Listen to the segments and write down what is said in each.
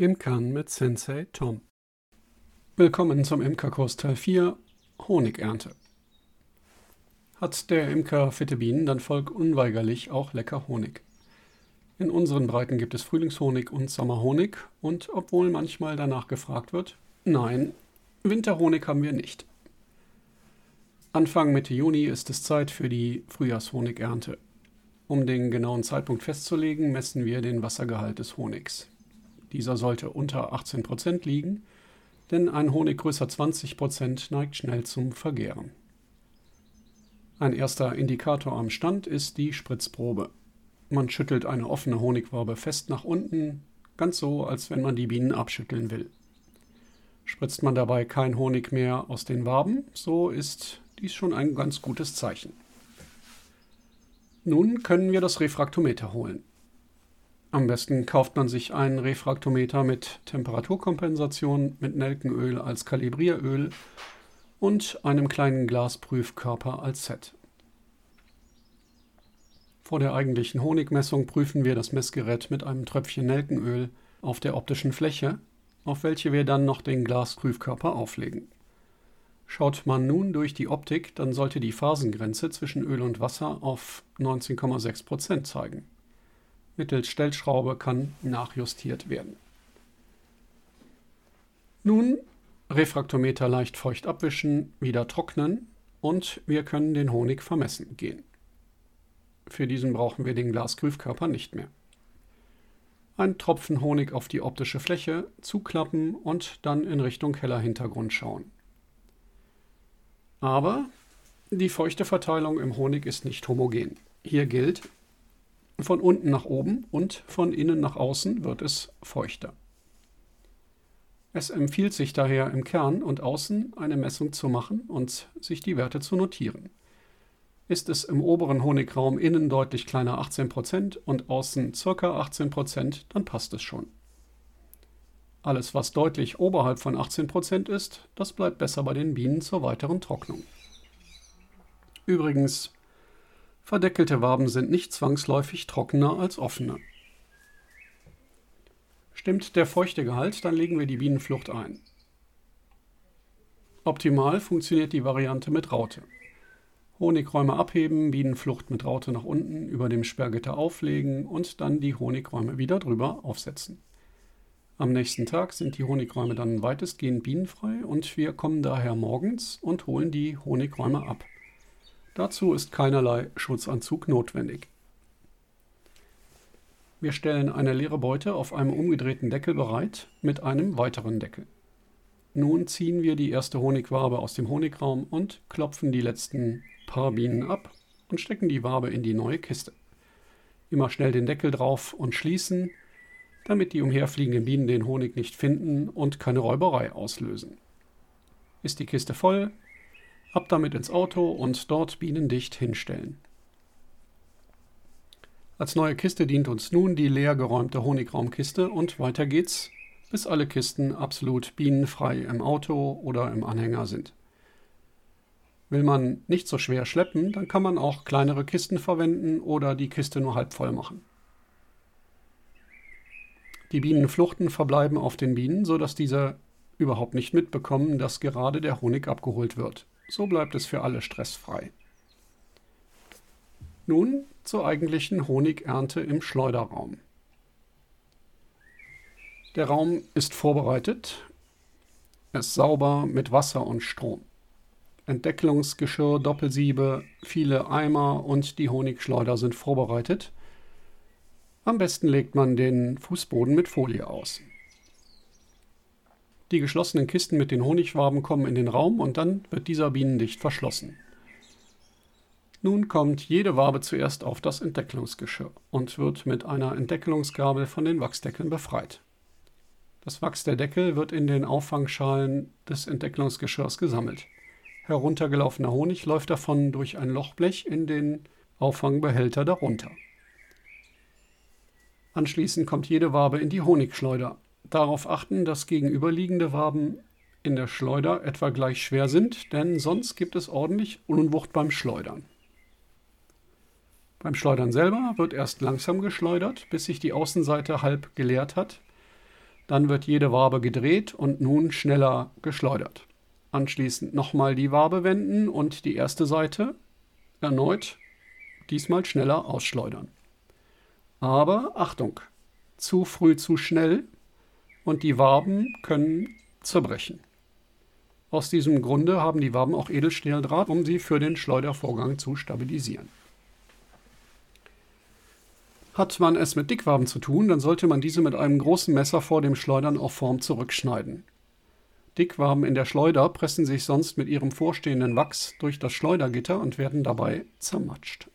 Imkern mit Sensei Tom. Willkommen zum Imkerkurs Teil 4 Honigernte. Hat der Imker fitte Bienen, dann folgt unweigerlich auch lecker Honig. In unseren Breiten gibt es Frühlingshonig und Sommerhonig und obwohl manchmal danach gefragt wird, nein, Winterhonig haben wir nicht. Anfang Mitte Juni ist es Zeit für die Frühjahrshonigernte. Um den genauen Zeitpunkt festzulegen, messen wir den Wassergehalt des Honigs. Dieser sollte unter 18 Prozent liegen, denn ein Honig größer 20 Prozent neigt schnell zum Vergehren. Ein erster Indikator am Stand ist die Spritzprobe. Man schüttelt eine offene Honigwabe fest nach unten, ganz so, als wenn man die Bienen abschütteln will. Spritzt man dabei kein Honig mehr aus den Waben, so ist dies schon ein ganz gutes Zeichen. Nun können wir das Refraktometer holen. Am besten kauft man sich einen Refraktometer mit Temperaturkompensation, mit Nelkenöl als Kalibrieröl und einem kleinen Glasprüfkörper als Set. Vor der eigentlichen Honigmessung prüfen wir das Messgerät mit einem Tröpfchen Nelkenöl auf der optischen Fläche, auf welche wir dann noch den Glasprüfkörper auflegen. Schaut man nun durch die Optik, dann sollte die Phasengrenze zwischen Öl und Wasser auf 19,6% zeigen. Mittels Stellschraube kann nachjustiert werden. Nun Refraktometer leicht feucht abwischen, wieder trocknen und wir können den Honig vermessen gehen. Für diesen brauchen wir den Glasprüfkörper nicht mehr. Ein Tropfen Honig auf die optische Fläche, zuklappen und dann in Richtung heller Hintergrund schauen. Aber die feuchte Verteilung im Honig ist nicht homogen. Hier gilt, von unten nach oben und von innen nach außen wird es feuchter. Es empfiehlt sich daher im Kern und außen eine Messung zu machen und sich die Werte zu notieren. Ist es im oberen Honigraum innen deutlich kleiner 18% und außen ca. 18%, dann passt es schon. Alles, was deutlich oberhalb von 18% ist, das bleibt besser bei den Bienen zur weiteren Trocknung. Übrigens, Verdeckelte Waben sind nicht zwangsläufig trockener als offene. Stimmt der Feuchtegehalt, dann legen wir die Bienenflucht ein. Optimal funktioniert die Variante mit Raute. Honigräume abheben, Bienenflucht mit Raute nach unten über dem Sperrgitter auflegen und dann die Honigräume wieder drüber aufsetzen. Am nächsten Tag sind die Honigräume dann weitestgehend bienenfrei und wir kommen daher morgens und holen die Honigräume ab. Dazu ist keinerlei Schutzanzug notwendig. Wir stellen eine leere Beute auf einem umgedrehten Deckel bereit mit einem weiteren Deckel. Nun ziehen wir die erste Honigwabe aus dem Honigraum und klopfen die letzten paar Bienen ab und stecken die Wabe in die neue Kiste. Immer schnell den Deckel drauf und schließen, damit die umherfliegenden Bienen den Honig nicht finden und keine Räuberei auslösen. Ist die Kiste voll, Ab damit ins Auto und dort bienendicht hinstellen. Als neue Kiste dient uns nun die leer geräumte Honigraumkiste und weiter geht's, bis alle Kisten absolut bienenfrei im Auto oder im Anhänger sind. Will man nicht so schwer schleppen, dann kann man auch kleinere Kisten verwenden oder die Kiste nur halb voll machen. Die Bienenfluchten verbleiben auf den Bienen, sodass diese überhaupt nicht mitbekommen, dass gerade der Honig abgeholt wird. So bleibt es für alle stressfrei. Nun zur eigentlichen Honigernte im Schleuderraum. Der Raum ist vorbereitet. Er ist sauber mit Wasser und Strom. Entdecklungsgeschirr, Doppelsiebe, viele Eimer und die Honigschleuder sind vorbereitet. Am besten legt man den Fußboden mit Folie aus. Die geschlossenen Kisten mit den Honigwaben kommen in den Raum und dann wird dieser bienendicht verschlossen. Nun kommt jede Wabe zuerst auf das Entdecklungsgeschirr und wird mit einer Entdeckelungsgabel von den Wachsdeckeln befreit. Das Wachs der Deckel wird in den Auffangschalen des Entdecklungsgeschirrs gesammelt. Heruntergelaufener Honig läuft davon durch ein Lochblech in den Auffangbehälter darunter. Anschließend kommt jede Wabe in die Honigschleuder, darauf achten, dass gegenüberliegende Waben in der Schleuder etwa gleich schwer sind, denn sonst gibt es ordentlich Unwucht beim Schleudern. Beim Schleudern selber wird erst langsam geschleudert, bis sich die Außenseite halb geleert hat. Dann wird jede Wabe gedreht und nun schneller geschleudert. Anschließend nochmal die Wabe wenden und die erste Seite erneut diesmal schneller ausschleudern. Aber Achtung, zu früh zu schnell und die Waben können zerbrechen. Aus diesem Grunde haben die Waben auch Edelstahldraht, um sie für den Schleudervorgang zu stabilisieren. Hat man es mit Dickwaben zu tun, dann sollte man diese mit einem großen Messer vor dem Schleudern auf Form zurückschneiden. Dickwaben in der Schleuder pressen sich sonst mit ihrem vorstehenden Wachs durch das Schleudergitter und werden dabei zermatscht.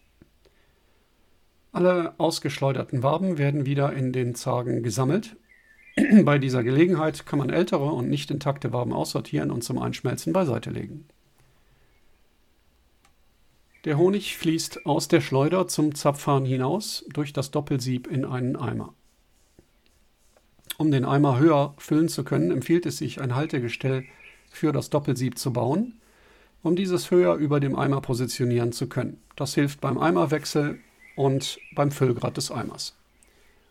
Alle ausgeschleuderten Waben werden wieder in den Zagen gesammelt Bei dieser Gelegenheit kann man ältere und nicht intakte Waben aussortieren und zum Einschmelzen beiseite legen. Der Honig fließt aus der Schleuder zum Zapfhahn hinaus durch das Doppelsieb in einen Eimer. Um den Eimer höher füllen zu können, empfiehlt es sich, ein Haltegestell für das Doppelsieb zu bauen, um dieses höher über dem Eimer positionieren zu können. Das hilft beim Eimerwechsel und beim Füllgrad des Eimers.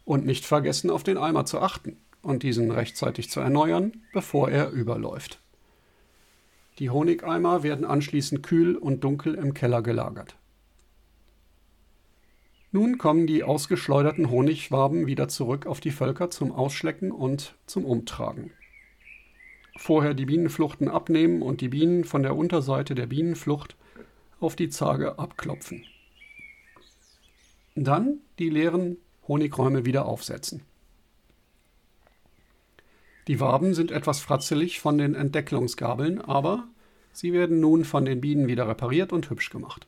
Und nicht vergessen, auf den Eimer zu achten und diesen rechtzeitig zu erneuern, bevor er überläuft. Die Honigeimer werden anschließend kühl und dunkel im Keller gelagert. Nun kommen die ausgeschleuderten Honigwaben wieder zurück auf die Völker zum Ausschlecken und zum Umtragen. Vorher die Bienenfluchten abnehmen und die Bienen von der Unterseite der Bienenflucht auf die Zage abklopfen. Dann die leeren Honigräume wieder aufsetzen. Die Waben sind etwas fratzelig von den Entdecklungsgabeln, aber sie werden nun von den Bienen wieder repariert und hübsch gemacht.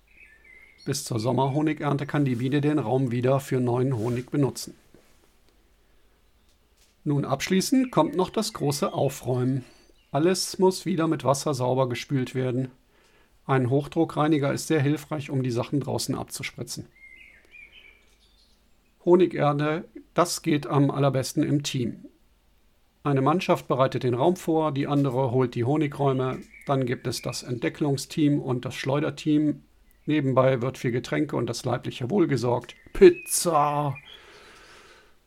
Bis zur Sommerhonigernte kann die Biene den Raum wieder für neuen Honig benutzen. Nun abschließend kommt noch das große Aufräumen. Alles muss wieder mit Wasser sauber gespült werden. Ein Hochdruckreiniger ist sehr hilfreich, um die Sachen draußen abzuspritzen. Honigernte, das geht am allerbesten im Team. Eine Mannschaft bereitet den Raum vor, die andere holt die Honigräume, dann gibt es das Entdecklungsteam und das Schleuderteam. Nebenbei wird für Getränke und das leibliche Wohl gesorgt. Pizza!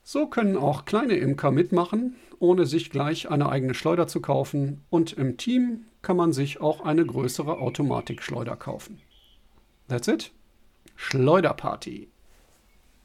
So können auch kleine Imker mitmachen, ohne sich gleich eine eigene Schleuder zu kaufen. Und im Team kann man sich auch eine größere Automatikschleuder kaufen. That's it. Schleuderparty.